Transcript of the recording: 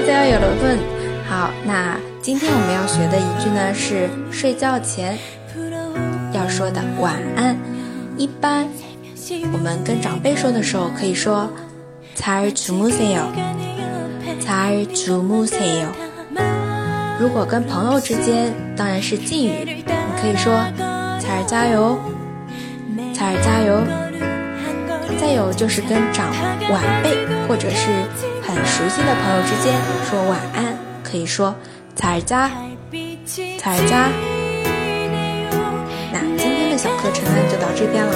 大家有了问。好，那今天我们要学的一句呢是睡觉前要说的晚安。一般我们跟长辈说的时候可以说잘주무세 요， 잘주무세 요。 如果跟朋友之间，当然是敬语，你可以说잘加油，잘加油。再有就是跟长晚辈或者是 熟悉的朋友之间说晚安，可以说“彩儿家，彩儿家”。那今天的小课程呢，就到这边了。